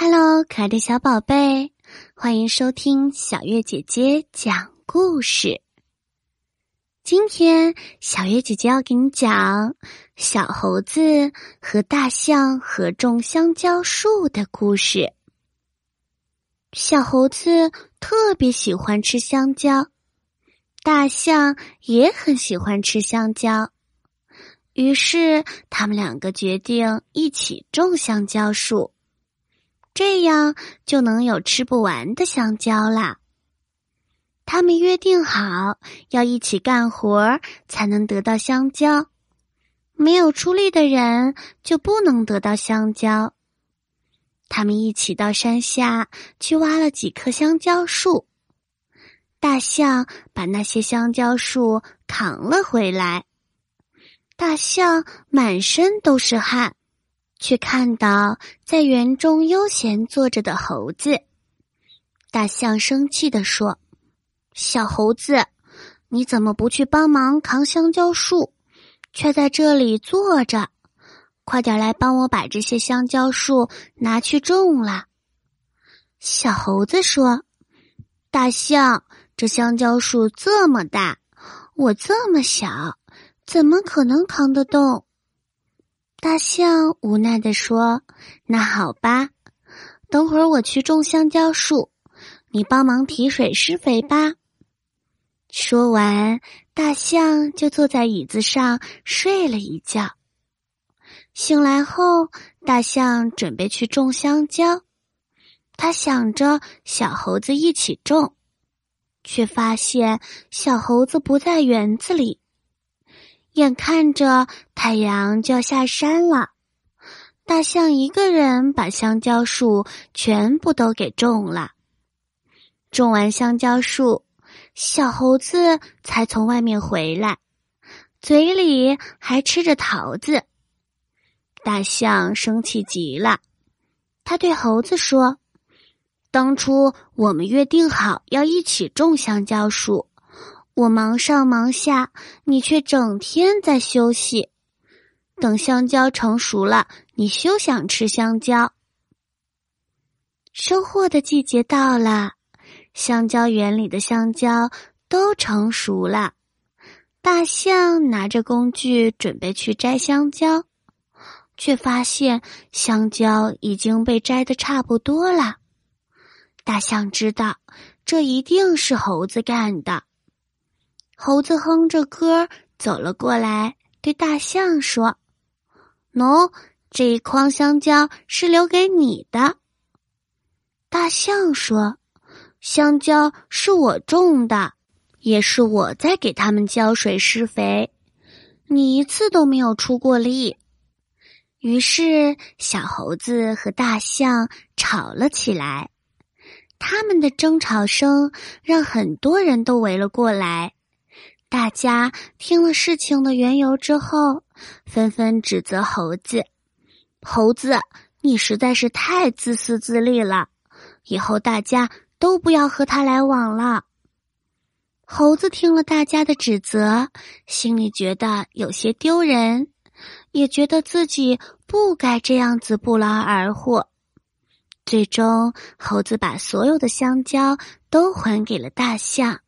Hello，可爱的小宝贝，欢迎收听小月姐姐讲故事。今天小月姐姐要给你讲小猴子和大象合种香蕉树的故事。小猴子特别喜欢吃香蕉，大象也很喜欢吃香蕉，于是他们两个决定一起种香蕉树。这样就能有吃不完的香蕉啦。他们约定好要一起干活才能得到香蕉，没有出力的人就不能得到香蕉。他们一起到山下去挖了几棵香蕉树，大象把那些香蕉树扛了回来，大象满身都是汗。却看到在园中悠闲坐着的猴子，大象生气地说：“小猴子，你怎么不去帮忙扛香蕉树，却在这里坐着？快点来帮我把这些香蕉树拿去种了。”小猴子说：“大象，这香蕉树这么大，我这么小，怎么可能扛得动？”大象无奈地说：“那好吧，等会儿我去种香蕉树，你帮忙提水施肥吧。”说完，大象就坐在椅子上睡了一觉。醒来后，大象准备去种香蕉，他想着小猴子一起种，却发现小猴子不在园子里。眼看着太阳就要下山了，大象一个人把香蕉树全部都给种了。种完香蕉树，小猴子才从外面回来，嘴里还吃着桃子。大象生气极了，他对猴子说：“当初我们约定好要一起种香蕉树。”我忙上忙下，你却整天在休息。等香蕉成熟了，你休想吃香蕉。收获的季节到了，香蕉园里的香蕉都成熟了。大象拿着工具准备去摘香蕉，却发现香蕉已经被摘的差不多了。大象知道，这一定是猴子干的。猴子哼着歌走了过来，对大象说：“喏，这一筐香蕉是留给你的。”大象说：“香蕉是我种的，也是我在给它们浇水施肥，你一次都没有出过力。”于是，小猴子和大象吵了起来。他们的争吵声让很多人都围了过来。大家听了事情的缘由之后，纷纷指责猴子：“猴子，你实在是太自私自利了！以后大家都不要和他来往了。”猴子听了大家的指责，心里觉得有些丢人，也觉得自己不该这样子不劳而获。最终，猴子把所有的香蕉都还给了大象。